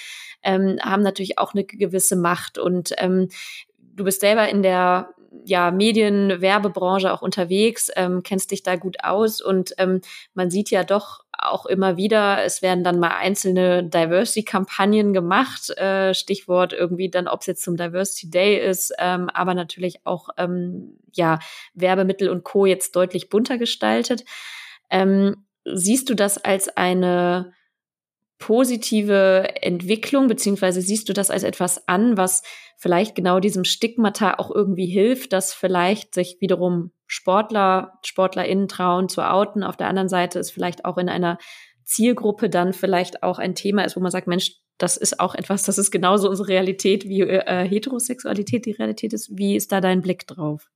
ähm, haben natürlich auch eine gewisse Macht. Und ähm, du bist selber in der ja, Medien, Werbebranche auch unterwegs, ähm, kennst dich da gut aus und ähm, man sieht ja doch auch immer wieder, es werden dann mal einzelne Diversity-Kampagnen gemacht, äh, Stichwort irgendwie dann, ob es jetzt zum Diversity Day ist, ähm, aber natürlich auch ähm, ja Werbemittel und Co. jetzt deutlich bunter gestaltet. Ähm, siehst du das als eine positive Entwicklung, beziehungsweise siehst du das als etwas an, was vielleicht genau diesem Stigmata auch irgendwie hilft, dass vielleicht sich wiederum Sportler, SportlerInnen trauen zu outen. Auf der anderen Seite ist vielleicht auch in einer Zielgruppe dann vielleicht auch ein Thema ist, wo man sagt, Mensch, das ist auch etwas, das ist genauso unsere Realität, wie äh, Heterosexualität die Realität ist. Wie ist da dein Blick drauf?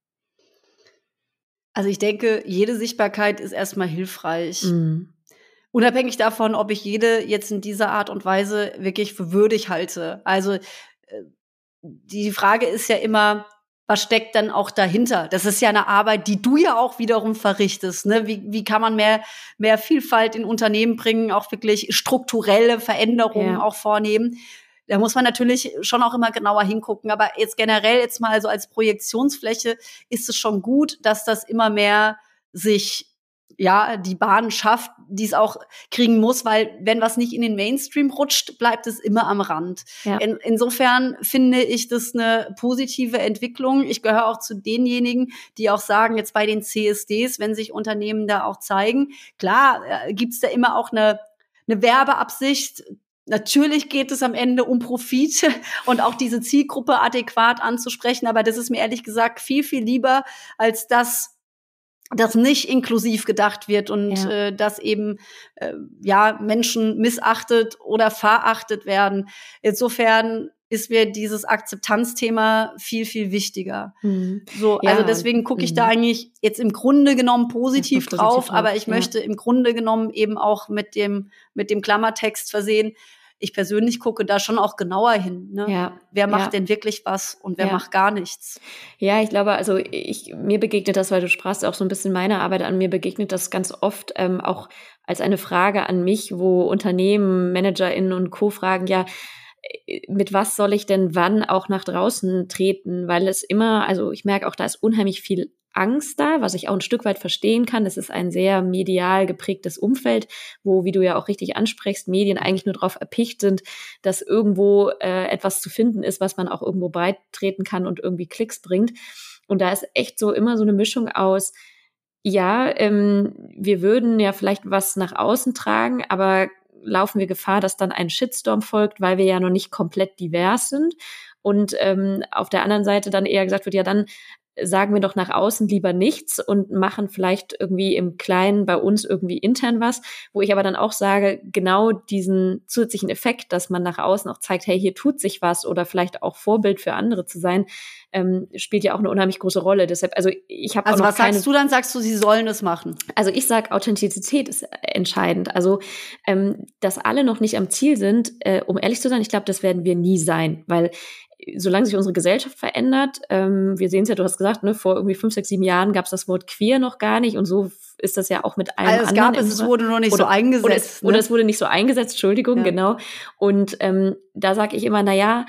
Also ich denke, jede Sichtbarkeit ist erstmal hilfreich. Mhm. Unabhängig davon, ob ich jede jetzt in dieser Art und Weise wirklich für würdig halte. Also äh, die Frage ist ja immer, was steckt dann auch dahinter? Das ist ja eine Arbeit, die du ja auch wiederum verrichtest. Ne? Wie, wie kann man mehr, mehr Vielfalt in Unternehmen bringen, auch wirklich strukturelle Veränderungen ja. auch vornehmen? Da muss man natürlich schon auch immer genauer hingucken. Aber jetzt generell jetzt mal so als Projektionsfläche ist es schon gut, dass das immer mehr sich ja die Bahn schafft, die es auch kriegen muss, weil wenn was nicht in den Mainstream rutscht, bleibt es immer am Rand. Ja. In, insofern finde ich das eine positive Entwicklung. Ich gehöre auch zu denjenigen, die auch sagen, jetzt bei den CSDs, wenn sich Unternehmen da auch zeigen, klar äh, gibt's da immer auch eine eine Werbeabsicht, Natürlich geht es am Ende um Profit und auch diese Zielgruppe adäquat anzusprechen, aber das ist mir ehrlich gesagt viel, viel lieber, als dass das nicht inklusiv gedacht wird und ja. äh, dass eben äh, ja Menschen missachtet oder verachtet werden. Insofern ist mir dieses Akzeptanzthema viel, viel wichtiger. Mhm. So, ja, also deswegen gucke ich mhm. da eigentlich jetzt im Grunde genommen positiv, positiv drauf, drauf, aber ich ja. möchte im Grunde genommen eben auch mit dem, mit dem Klammertext versehen, ich persönlich gucke da schon auch genauer hin. Ne? Ja, wer macht ja. denn wirklich was und wer ja. macht gar nichts? Ja, ich glaube, also ich, mir begegnet das, weil du sprachst auch so ein bisschen meine Arbeit an, mir begegnet das ganz oft ähm, auch als eine Frage an mich, wo Unternehmen, ManagerInnen und Co. fragen, ja, äh, mit was soll ich denn wann auch nach draußen treten? Weil es immer, also ich merke auch, da ist unheimlich viel Angst da, was ich auch ein Stück weit verstehen kann. Das ist ein sehr medial geprägtes Umfeld, wo, wie du ja auch richtig ansprichst, Medien eigentlich nur darauf erpicht sind, dass irgendwo äh, etwas zu finden ist, was man auch irgendwo beitreten kann und irgendwie Klicks bringt. Und da ist echt so immer so eine Mischung aus, ja, ähm, wir würden ja vielleicht was nach außen tragen, aber laufen wir Gefahr, dass dann ein Shitstorm folgt, weil wir ja noch nicht komplett divers sind. Und ähm, auf der anderen Seite dann eher gesagt wird, ja, dann sagen wir doch nach außen lieber nichts und machen vielleicht irgendwie im Kleinen bei uns irgendwie intern was, wo ich aber dann auch sage, genau diesen zusätzlichen Effekt, dass man nach außen auch zeigt, hey, hier tut sich was oder vielleicht auch Vorbild für andere zu sein, ähm, spielt ja auch eine unheimlich große Rolle. Deshalb, also ich habe also auch noch was keine, sagst du dann? Sagst du, sie sollen es machen? Also ich sage, Authentizität ist entscheidend. Also ähm, dass alle noch nicht am Ziel sind, äh, um ehrlich zu sein, ich glaube, das werden wir nie sein, weil solange sich unsere Gesellschaft verändert, ähm, wir sehen es ja, du hast gesagt, ne, vor irgendwie fünf, sechs, sieben Jahren gab es das Wort queer noch gar nicht und so ist das ja auch mit allem also es anderen. Gab es, es wurde noch nicht oder, so eingesetzt. Oder es, ne? oder es, wurde nicht so eingesetzt, Entschuldigung, ja. genau. Und ähm, da sage ich immer, na ja,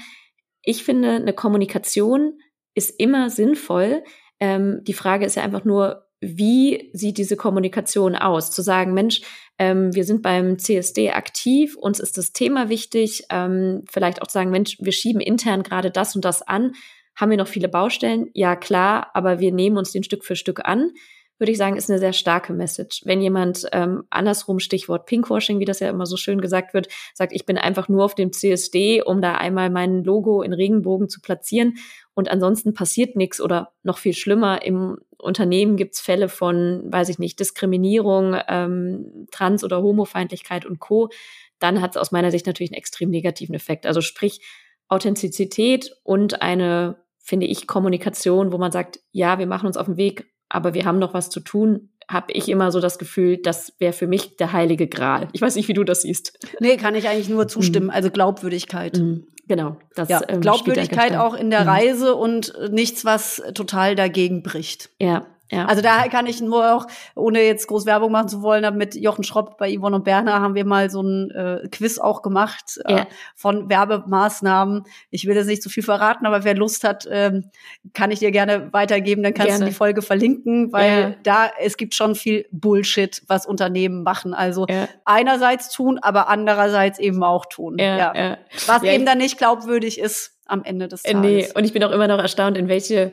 ich finde, eine Kommunikation ist immer sinnvoll. Ähm, die Frage ist ja einfach nur, wie sieht diese Kommunikation aus? Zu sagen, Mensch, ähm, wir sind beim CSD aktiv, uns ist das Thema wichtig, ähm, vielleicht auch zu sagen, Mensch, wir schieben intern gerade das und das an. Haben wir noch viele Baustellen? Ja, klar, aber wir nehmen uns den Stück für Stück an würde ich sagen, ist eine sehr starke Message. Wenn jemand ähm, andersrum, Stichwort Pinkwashing, wie das ja immer so schön gesagt wird, sagt, ich bin einfach nur auf dem CSD, um da einmal mein Logo in Regenbogen zu platzieren und ansonsten passiert nichts oder noch viel schlimmer, im Unternehmen gibt's Fälle von, weiß ich nicht, Diskriminierung, ähm, Trans- oder Homofeindlichkeit und Co., dann hat es aus meiner Sicht natürlich einen extrem negativen Effekt. Also sprich Authentizität und eine, finde ich, Kommunikation, wo man sagt, ja, wir machen uns auf den Weg, aber wir haben noch was zu tun, habe ich immer so das Gefühl, das wäre für mich der heilige Gral. Ich weiß nicht, wie du das siehst. Nee, kann ich eigentlich nur zustimmen. Mhm. Also Glaubwürdigkeit. Mhm. Genau. Das, ja, ähm, Glaubwürdigkeit auch in der mhm. Reise und nichts, was total dagegen bricht. Ja, ja. Also da kann ich nur auch, ohne jetzt groß Werbung machen zu wollen, mit Jochen Schropp bei Yvonne und Berner haben wir mal so ein äh, Quiz auch gemacht äh, ja. von Werbemaßnahmen. Ich will das nicht zu viel verraten, aber wer Lust hat, ähm, kann ich dir gerne weitergeben. Dann kannst gerne. du die Folge verlinken, weil ja. da es gibt schon viel Bullshit, was Unternehmen machen. Also einerseits tun, aber andererseits eben auch tun. Was eben dann nicht glaubwürdig ist am Ende des Tages. Nee, und ich bin auch immer noch erstaunt, in welche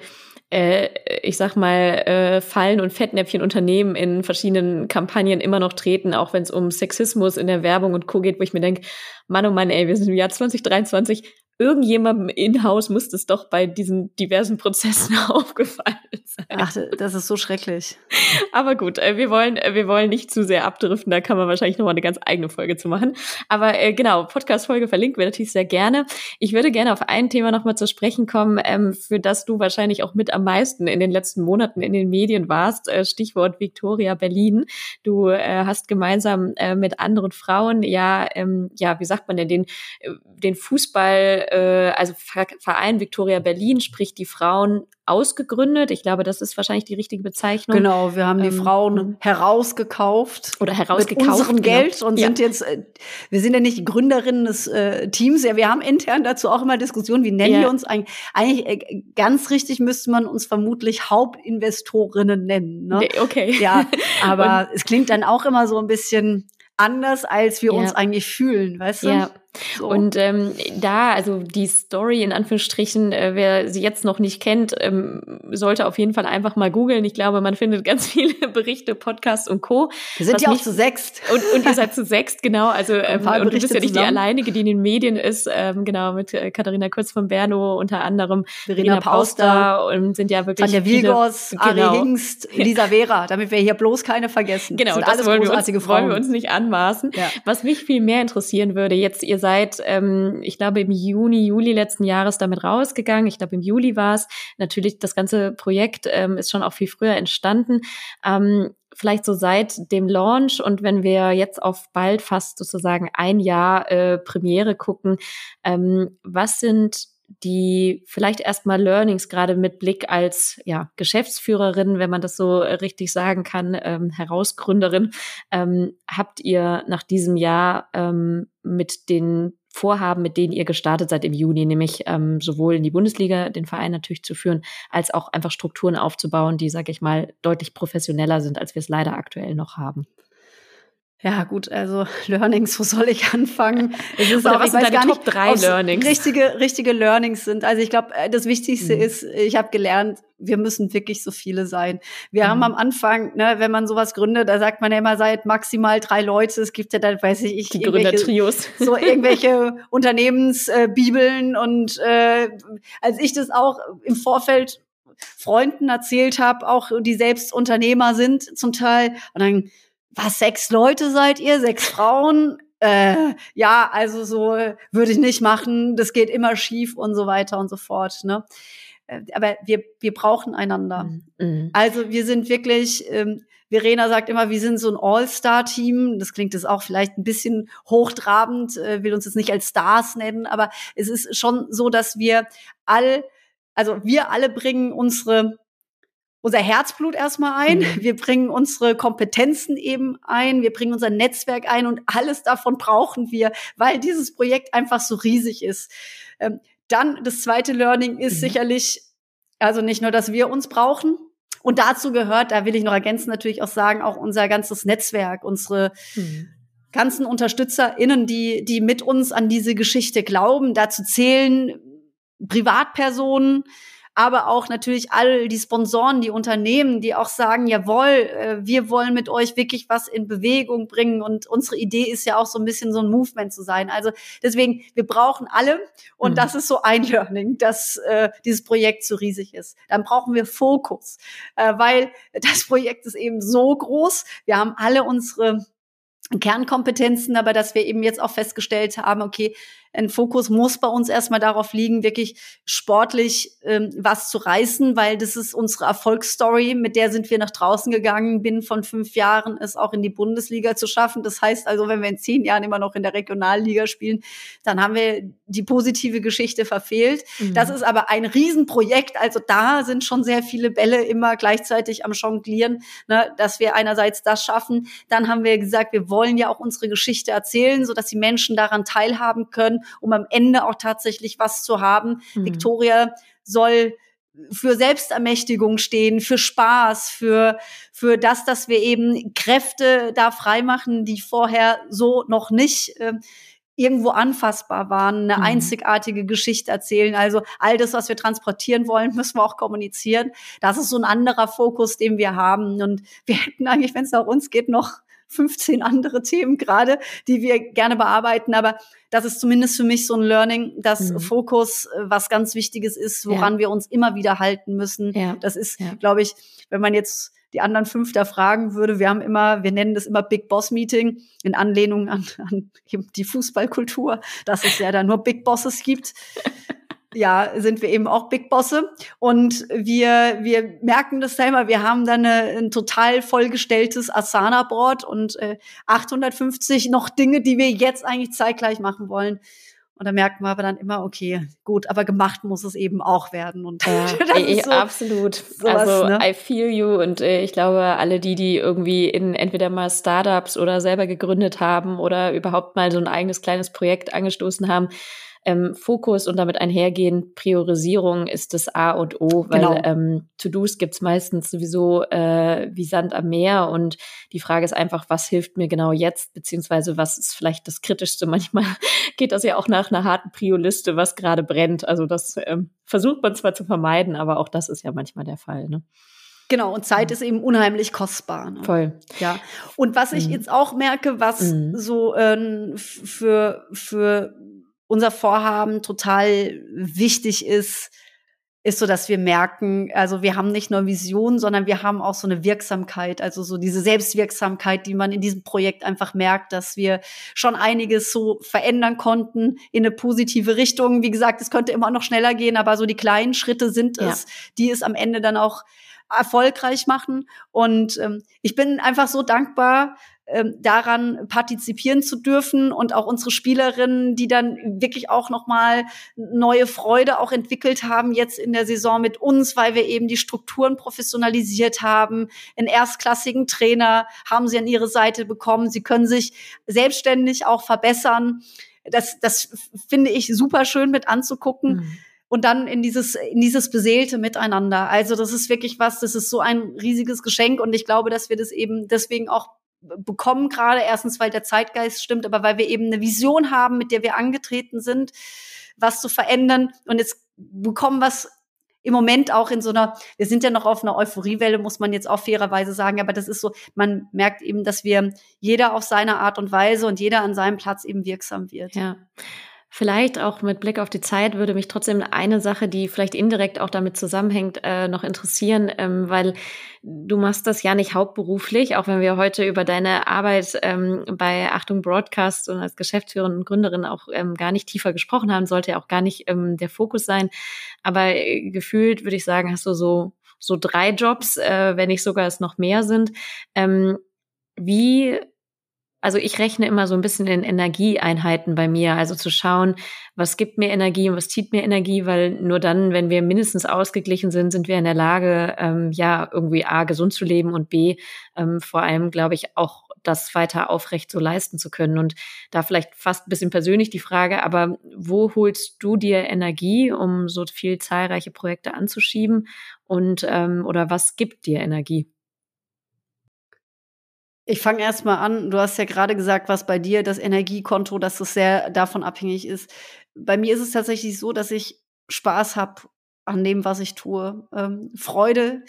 äh, ich sag mal, äh, Fallen und Fettnäpfchen Unternehmen in verschiedenen Kampagnen immer noch treten, auch wenn es um Sexismus in der Werbung und Co. geht, wo ich mir denke, Mann, oh Mann, ey, wir sind im Jahr 2023, irgendjemandem in-house muss es doch bei diesen diversen Prozessen aufgefallen sein. Ach, das ist so schrecklich. Aber gut, äh, wir wollen, äh, wir wollen nicht zu sehr abdriften, da kann man wahrscheinlich noch mal eine ganz eigene Folge zu machen. Aber äh, genau, Podcast-Folge verlinkt wir natürlich sehr gerne. Ich würde gerne auf ein Thema noch mal zu sprechen kommen, ähm, für das du wahrscheinlich auch mit am meisten in den letzten Monaten in den Medien warst. Äh, Stichwort Victoria Berlin. Du äh, hast gemeinsam äh, mit anderen Frauen ja, ähm, ja, wie sagt man denn, den, den Fußball äh, also Verein Victoria Berlin, sprich die Frauen ausgegründet. Ich glaube, das ist wahrscheinlich die richtige Bezeichnung. Genau, wir haben die ähm, Frauen hm. herausgekauft. Oder herausgekauft. Mit unserem genau. Geld und ja. sind jetzt, äh, wir sind ja nicht Gründerinnen des äh, Teams. Ja, wir haben intern dazu auch immer Diskussionen. Wie nennen ja. wir uns eigentlich? Eigentlich äh, ganz richtig müsste man uns vermutlich Hauptinvestorinnen nennen. Ne? Okay. Ja, aber es klingt dann auch immer so ein bisschen anders, als wir ja. uns eigentlich fühlen, weißt du? Ja. So. Und ähm, da, also die Story in Anführungsstrichen, äh, wer sie jetzt noch nicht kennt, ähm, sollte auf jeden Fall einfach mal googeln. Ich glaube, man findet ganz viele Berichte, Podcasts und Co. Wir sind ja auch zu sechst. Und, und ihr seid zu sechst, genau. Also ähm, und du bist ja nicht zusammen. die alleinige, die in den Medien ist. Ähm, genau, mit äh, Katharina Kurz von Berno unter anderem. Verena Pauster. Und sind ja wirklich Tanja Wilgos, viele, Ari genau. Hingst, Lisa Vera, damit wir hier bloß keine vergessen. Genau, das, das wollen, wir uns, wollen wir uns nicht anmaßen. Ja. Was mich viel mehr interessieren würde, jetzt ihr seid, ähm, ich glaube, im Juni, Juli letzten Jahres damit rausgegangen. Ich glaube, im Juli war es. Natürlich, das ganze Projekt ähm, ist schon auch viel früher entstanden. Ähm, vielleicht so seit dem Launch und wenn wir jetzt auf bald fast sozusagen ein Jahr äh, Premiere gucken, ähm, was sind die vielleicht erstmal Learnings gerade mit Blick als ja, Geschäftsführerin, wenn man das so richtig sagen kann, ähm, Herausgründerin, ähm, habt ihr nach diesem Jahr ähm, mit den Vorhaben, mit denen ihr gestartet seid im Juni, nämlich ähm, sowohl in die Bundesliga den Verein natürlich zu führen, als auch einfach Strukturen aufzubauen, die, sage ich mal, deutlich professioneller sind, als wir es leider aktuell noch haben. Ja, gut, also Learnings, wo soll ich anfangen? Es ist Oder auch, was sind deine Top 3 Learnings? Richtige, richtige Learnings sind. Also ich glaube, äh, das Wichtigste mhm. ist, ich habe gelernt, wir müssen wirklich so viele sein. Wir mhm. haben am Anfang, ne, wenn man sowas gründet, da sagt man ja immer, seid maximal drei Leute. Es gibt ja dann, weiß ich, ich die Gründertrios. So irgendwelche Unternehmensbibeln. Äh, und äh, als ich das auch im Vorfeld Freunden erzählt habe, auch die selbst Unternehmer sind zum Teil, und dann was, sechs Leute seid ihr, sechs Frauen? Äh, ja, also so würde ich nicht machen, das geht immer schief und so weiter und so fort. Ne? Äh, aber wir, wir brauchen einander. Mhm. mhm. Also wir sind wirklich, ähm, Verena sagt immer, wir sind so ein All-Star-Team. Das klingt jetzt auch vielleicht ein bisschen hochtrabend, äh, will uns jetzt nicht als Stars nennen, aber es ist schon so, dass wir all, also wir alle bringen unsere unser Herzblut erstmal ein, mhm. wir bringen unsere Kompetenzen eben ein, wir bringen unser Netzwerk ein und alles davon brauchen wir, weil dieses Projekt einfach so riesig ist. Ähm, dann das zweite Learning ist mhm. sicherlich, also nicht nur, dass wir uns brauchen, und dazu gehört, da will ich noch ergänzen, natürlich auch sagen, auch unser ganzes Netzwerk, unsere mhm. ganzen UnterstützerInnen, die, die mit uns an diese Geschichte glauben. Dazu zählen Privatpersonen, aber auch natürlich all die Sponsoren, die Unternehmen, die auch sagen, jawohl, äh, wir wollen mit euch wirklich was in Bewegung bringen und unsere Idee ist ja auch so ein bisschen so ein Movement zu sein. Also deswegen, wir brauchen alle und mhm. das ist so ein Learning, dass äh, dieses Projekt so riesig ist. Dann brauchen wir Fokus, äh, weil das Projekt ist eben so groß. Wir haben alle unsere Kernkompetenzen, aber dass wir eben jetzt auch festgestellt haben, okay, ein Fokus muss bei uns erstmal darauf liegen, wirklich sportlich ähm, was zu reißen, weil das ist unsere Erfolgsstory, mit der sind wir nach draußen gegangen. Binnen von fünf Jahren es auch in die Bundesliga zu schaffen. Das heißt also, wenn wir in zehn Jahren immer noch in der Regionalliga spielen, dann haben wir die positive Geschichte verfehlt. Mhm. Das ist aber ein Riesenprojekt. Also da sind schon sehr viele Bälle immer gleichzeitig am Jonglieren, ne, dass wir einerseits das schaffen. Dann haben wir gesagt, wir wollen ja auch unsere Geschichte erzählen, so dass die Menschen daran teilhaben können um am Ende auch tatsächlich was zu haben. Mhm. Victoria soll für Selbstermächtigung stehen, für Spaß, für, für das, dass wir eben Kräfte da freimachen, die vorher so noch nicht äh, irgendwo anfassbar waren, eine mhm. einzigartige Geschichte erzählen. Also all das, was wir transportieren wollen, müssen wir auch kommunizieren. Das ist so ein anderer Fokus, den wir haben. Und wir hätten eigentlich, wenn es nach uns geht, noch 15 andere Themen gerade, die wir gerne bearbeiten. Aber das ist zumindest für mich so ein Learning, dass mhm. Fokus äh, was ganz Wichtiges ist, woran ja. wir uns immer wieder halten müssen. Ja. Das ist, ja. glaube ich, wenn man jetzt die anderen fünf da fragen würde, wir haben immer, wir nennen das immer Big Boss Meeting in Anlehnung an, an die Fußballkultur, dass es ja da nur Big Bosses gibt ja, sind wir eben auch Big Bosse. Und wir, wir merken das selber. Wir haben dann eine, ein total vollgestelltes Asana-Board und äh, 850 noch Dinge, die wir jetzt eigentlich zeitgleich machen wollen. Und da merkt man aber dann immer, okay, gut, aber gemacht muss es eben auch werden. Und ja, ich, so absolut. Sowas, also ne? I feel you. Und äh, ich glaube, alle die, die irgendwie in entweder mal Startups oder selber gegründet haben oder überhaupt mal so ein eigenes kleines Projekt angestoßen haben, ähm, Fokus und damit einhergehend Priorisierung ist das A und O, weil genau. ähm, To-Dos gibt's meistens sowieso äh, wie Sand am Meer und die Frage ist einfach, was hilft mir genau jetzt, beziehungsweise was ist vielleicht das Kritischste. Manchmal geht das ja auch nach einer harten Prio-Liste, was gerade brennt. Also das ähm, versucht man zwar zu vermeiden, aber auch das ist ja manchmal der Fall. Ne? Genau, und Zeit ist eben unheimlich kostbar. Ne? Voll. Ja. Und was ich mhm. jetzt auch merke, was mhm. so ähm, für, für unser Vorhaben total wichtig ist, ist so, dass wir merken, also wir haben nicht nur Vision, sondern wir haben auch so eine Wirksamkeit, also so diese Selbstwirksamkeit, die man in diesem Projekt einfach merkt, dass wir schon einiges so verändern konnten in eine positive Richtung. Wie gesagt, es könnte immer noch schneller gehen, aber so die kleinen Schritte sind es, ja. die es am Ende dann auch erfolgreich machen. Und ähm, ich bin einfach so dankbar, ähm, daran partizipieren zu dürfen und auch unsere Spielerinnen, die dann wirklich auch noch mal neue Freude auch entwickelt haben jetzt in der Saison mit uns, weil wir eben die Strukturen professionalisiert haben, einen erstklassigen Trainer haben sie an ihre Seite bekommen, sie können sich selbstständig auch verbessern. Das, das finde ich super schön mit anzugucken. Mhm und dann in dieses, in dieses beseelte Miteinander. Also das ist wirklich was, das ist so ein riesiges Geschenk und ich glaube, dass wir das eben deswegen auch bekommen gerade. Erstens, weil der Zeitgeist stimmt, aber weil wir eben eine Vision haben, mit der wir angetreten sind, was zu verändern. Und jetzt bekommen was im Moment auch in so einer, wir sind ja noch auf einer Euphoriewelle, muss man jetzt auch fairerweise sagen, aber das ist so, man merkt eben, dass wir jeder auf seine Art und Weise und jeder an seinem Platz eben wirksam wird. Ja. Vielleicht auch mit Blick auf die Zeit würde mich trotzdem eine Sache, die vielleicht indirekt auch damit zusammenhängt, äh, noch interessieren, ähm, weil du machst das ja nicht hauptberuflich, auch wenn wir heute über deine Arbeit ähm, bei Achtung Broadcast und als Geschäftsführerin und Gründerin auch ähm, gar nicht tiefer gesprochen haben, sollte ja auch gar nicht ähm, der Fokus sein. Aber äh, gefühlt würde ich sagen, hast du so so drei Jobs, äh, wenn nicht sogar es noch mehr sind. Ähm, wie also ich rechne immer so ein bisschen in Energieeinheiten bei mir, also zu schauen, was gibt mir Energie und was zieht mir Energie, weil nur dann, wenn wir mindestens ausgeglichen sind, sind wir in der Lage, ähm, ja, irgendwie A, gesund zu leben und B, ähm, vor allem, glaube ich, auch das weiter aufrecht so leisten zu können. Und da vielleicht fast ein bisschen persönlich die Frage, aber wo holst du dir Energie, um so viel zahlreiche Projekte anzuschieben? Und ähm, oder was gibt dir Energie? Ich fange erstmal an. Du hast ja gerade gesagt, was bei dir das Energiekonto, dass das sehr davon abhängig ist. Bei mir ist es tatsächlich so, dass ich Spaß habe an dem, was ich tue. Ähm, Freude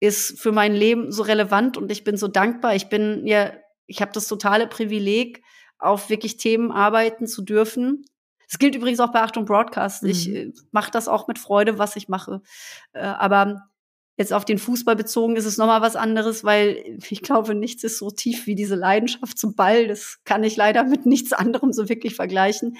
ist für mein Leben so relevant und ich bin so dankbar. Ich bin ja, ich habe das totale Privileg, auf wirklich Themen arbeiten zu dürfen. Das gilt übrigens auch bei Achtung Broadcast. Mhm. Ich äh, mache das auch mit Freude, was ich mache. Äh, aber Jetzt auf den Fußball bezogen ist es nochmal was anderes, weil ich glaube, nichts ist so tief wie diese Leidenschaft zum Ball. Das kann ich leider mit nichts anderem so wirklich vergleichen.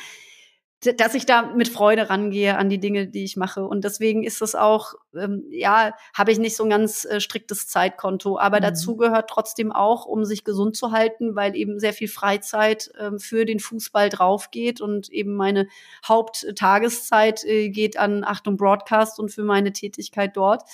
Dass ich da mit Freude rangehe an die Dinge, die ich mache. Und deswegen ist es auch, ähm, ja, habe ich nicht so ein ganz äh, striktes Zeitkonto. Aber mhm. dazu gehört trotzdem auch, um sich gesund zu halten, weil eben sehr viel Freizeit äh, für den Fußball draufgeht und eben meine Haupttageszeit äh, geht an Achtung Broadcast und für meine Tätigkeit dort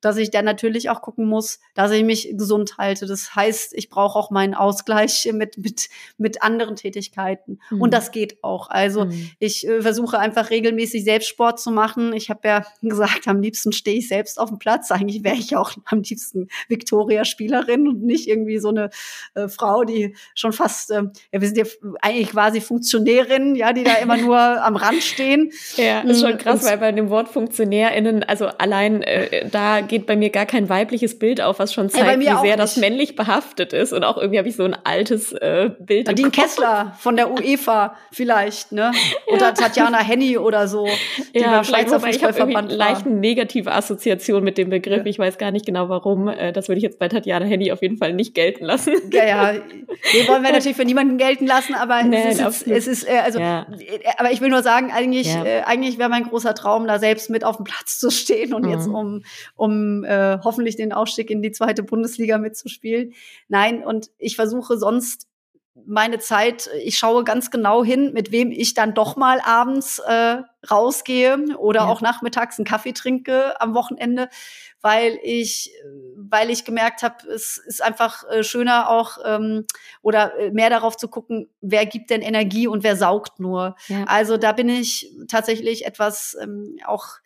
dass ich dann natürlich auch gucken muss, dass ich mich gesund halte. Das heißt, ich brauche auch meinen Ausgleich mit, mit, mit anderen Tätigkeiten. Mhm. Und das geht auch. Also mhm. ich äh, versuche einfach regelmäßig Selbstsport zu machen. Ich habe ja gesagt, am liebsten stehe ich selbst auf dem Platz. Eigentlich wäre ich auch am liebsten Victoria-Spielerin und nicht irgendwie so eine äh, Frau, die schon fast, äh, ja, wir sind ja eigentlich quasi Funktionärinnen, ja, die da immer nur am Rand stehen. Ja, ist schon mm, krass, und, weil bei dem Wort FunktionärInnen, also allein äh, da geht bei mir gar kein weibliches Bild auf, was schon zeigt, wie sehr nicht. das männlich behaftet ist. Und auch irgendwie habe ich so ein altes äh, Bild. Nadine Kessler von der UEFA vielleicht, ne? Oder ja. Tatjana Henny oder so, die ja, beim Schweizer Fußballverband Ich habe leicht eine negative Assoziation mit dem Begriff. Ich weiß gar nicht genau warum. Äh, das würde ich jetzt bei Tatjana Henny auf jeden Fall nicht gelten lassen. Ja, ja. Den wollen wir natürlich für niemanden gelten lassen, aber nee, es ist, es ist äh, also, ja. Äh, aber ich will nur sagen, eigentlich, ja. äh, eigentlich wäre mein großer Traum, da selbst mit auf dem Platz zu stehen und mhm. jetzt um, um äh, hoffentlich den Aufstieg in die zweite Bundesliga mitzuspielen. Nein, und ich versuche sonst meine Zeit, ich schaue ganz genau hin, mit wem ich dann doch mal abends äh, rausgehe oder ja. auch nachmittags einen Kaffee trinke am Wochenende, weil ich, weil ich gemerkt habe, es ist einfach äh, schöner auch ähm, oder äh, mehr darauf zu gucken, wer gibt denn Energie und wer saugt nur. Ja. Also da bin ich tatsächlich etwas ähm, auch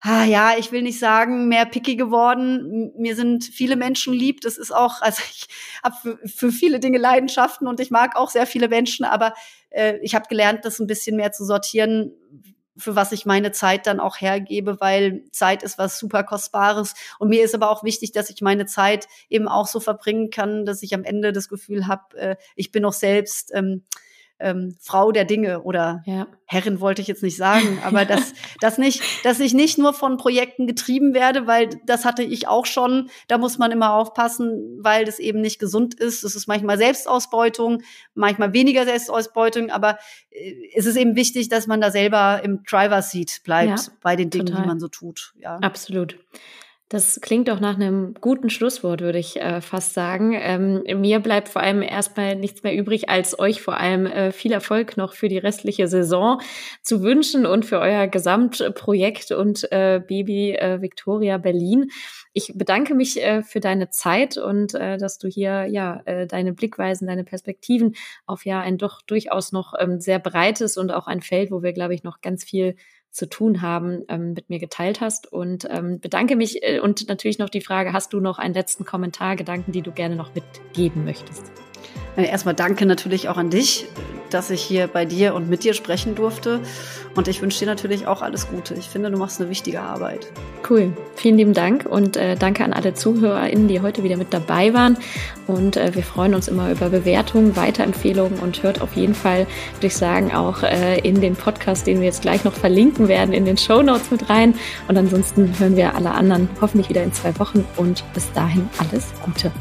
ah, ja, ich will nicht sagen, mehr picky geworden. Mir sind viele Menschen lieb. Das ist auch, also ich habe für, für, viele Dinge Leidenschaften und ich mag auch sehr viele Menschen, aber äh, ich habe gelernt, das ein bisschen mehr zu sortieren, für was ich meine Zeit dann auch hergebe, weil Zeit ist was super Kostbares. Und mir ist aber auch wichtig, dass ich meine Zeit eben auch so verbringen kann, dass ich am Ende das Gefühl habe, äh, ich bin auch selbst. Ähm, ähm, Frau der Dinge oder ja. Herrin wollte ich jetzt nicht sagen, aber dass, dass nicht, dass ich nicht nur von Projekten getrieben werde, weil das hatte ich auch schon. Da muss man immer aufpassen, weil das eben nicht gesund ist. Es ist manchmal Selbstausbeutung, manchmal weniger Selbstausbeutung, aber äh, es ist eben wichtig, dass man da selber im Driver Seat bleibt ja, bei den Dingen, total. die man so tut. Ja. Absolut. Das klingt doch nach einem guten Schlusswort, würde ich äh, fast sagen. Ähm, mir bleibt vor allem erstmal nichts mehr übrig, als euch vor allem äh, viel Erfolg noch für die restliche Saison zu wünschen und für euer Gesamtprojekt und äh, Baby äh, Victoria Berlin. Ich bedanke mich äh, für deine Zeit und äh, dass du hier ja äh, deine Blickweisen, deine Perspektiven auf ja ein doch durchaus noch ähm, sehr breites und auch ein Feld, wo wir, glaube ich, noch ganz viel zu tun haben, ähm, mit mir geteilt hast. Und ähm, bedanke mich äh, und natürlich noch die Frage, hast du noch einen letzten Kommentar, Gedanken, die du gerne noch mitgeben möchtest? Äh, erstmal danke natürlich auch an dich, dass ich hier bei dir und mit dir sprechen durfte. Und ich wünsche dir natürlich auch alles Gute. Ich finde, du machst eine wichtige Arbeit. Cool. Vielen lieben Dank und äh, danke an alle ZuhörerInnen, die heute wieder mit dabei waren. Und äh, wir freuen uns immer über Bewertungen, Weiterempfehlungen und hört auf jeden Fall, würde ich sagen, auch äh, in den Podcast, den wir jetzt gleich noch verlinken werden, in den Show Notes mit rein. Und ansonsten hören wir alle anderen hoffentlich wieder in zwei Wochen und bis dahin alles Gute.